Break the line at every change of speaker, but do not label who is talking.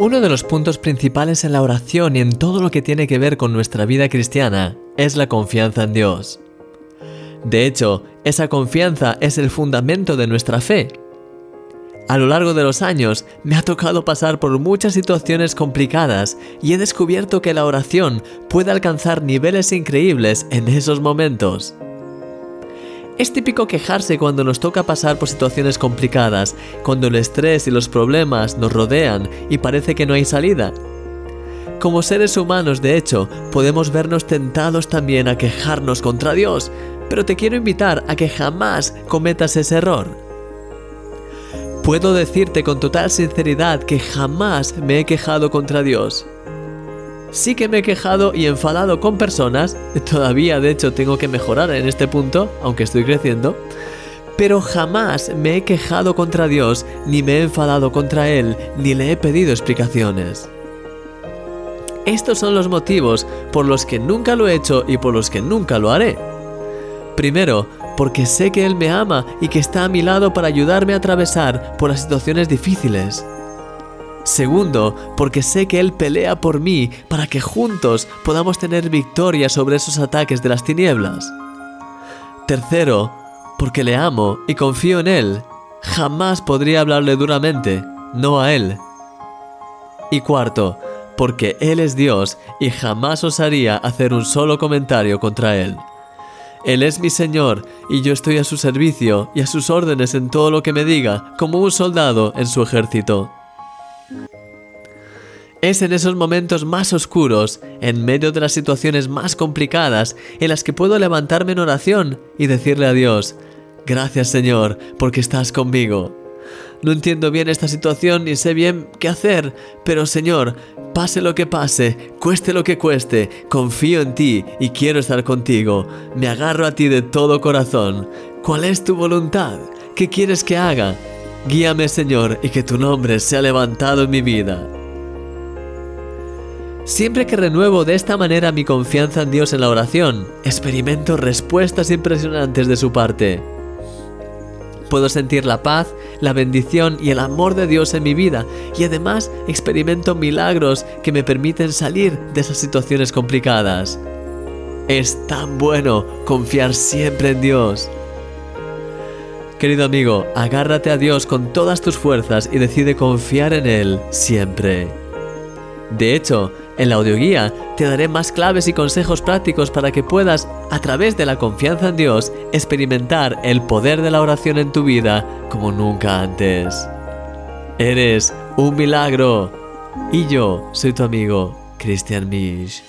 Uno de los puntos principales en la oración y en todo lo que tiene que ver con nuestra vida cristiana es la confianza en Dios. De hecho, esa confianza es el fundamento de nuestra fe. A lo largo de los años me ha tocado pasar por muchas situaciones complicadas y he descubierto que la oración puede alcanzar niveles increíbles en esos momentos. Es típico quejarse cuando nos toca pasar por situaciones complicadas, cuando el estrés y los problemas nos rodean y parece que no hay salida. Como seres humanos, de hecho, podemos vernos tentados también a quejarnos contra Dios, pero te quiero invitar a que jamás cometas ese error. Puedo decirte con total sinceridad que jamás me he quejado contra Dios. Sí que me he quejado y enfadado con personas, todavía de hecho tengo que mejorar en este punto, aunque estoy creciendo, pero jamás me he quejado contra Dios, ni me he enfadado contra Él, ni le he pedido explicaciones. Estos son los motivos por los que nunca lo he hecho y por los que nunca lo haré. Primero, porque sé que Él me ama y que está a mi lado para ayudarme a atravesar por las situaciones difíciles. Segundo, porque sé que Él pelea por mí para que juntos podamos tener victoria sobre esos ataques de las tinieblas. Tercero, porque le amo y confío en Él. Jamás podría hablarle duramente, no a Él. Y cuarto, porque Él es Dios y jamás osaría hacer un solo comentario contra Él. Él es mi Señor y yo estoy a su servicio y a sus órdenes en todo lo que me diga, como un soldado en su ejército. Es en esos momentos más oscuros, en medio de las situaciones más complicadas, en las que puedo levantarme en oración y decirle a Dios, gracias Señor, porque estás conmigo. No entiendo bien esta situación ni sé bien qué hacer, pero Señor, pase lo que pase, cueste lo que cueste, confío en ti y quiero estar contigo. Me agarro a ti de todo corazón. ¿Cuál es tu voluntad? ¿Qué quieres que haga? Guíame Señor y que tu nombre sea levantado en mi vida. Siempre que renuevo de esta manera mi confianza en Dios en la oración, experimento respuestas impresionantes de su parte. Puedo sentir la paz, la bendición y el amor de Dios en mi vida y además experimento milagros que me permiten salir de esas situaciones complicadas. Es tan bueno confiar siempre en Dios. Querido amigo, agárrate a Dios con todas tus fuerzas y decide confiar en Él siempre. De hecho, en la audioguía te daré más claves y consejos prácticos para que puedas, a través de la confianza en Dios, experimentar el poder de la oración en tu vida como nunca antes. Eres un milagro. Y yo soy tu amigo, Christian Misch.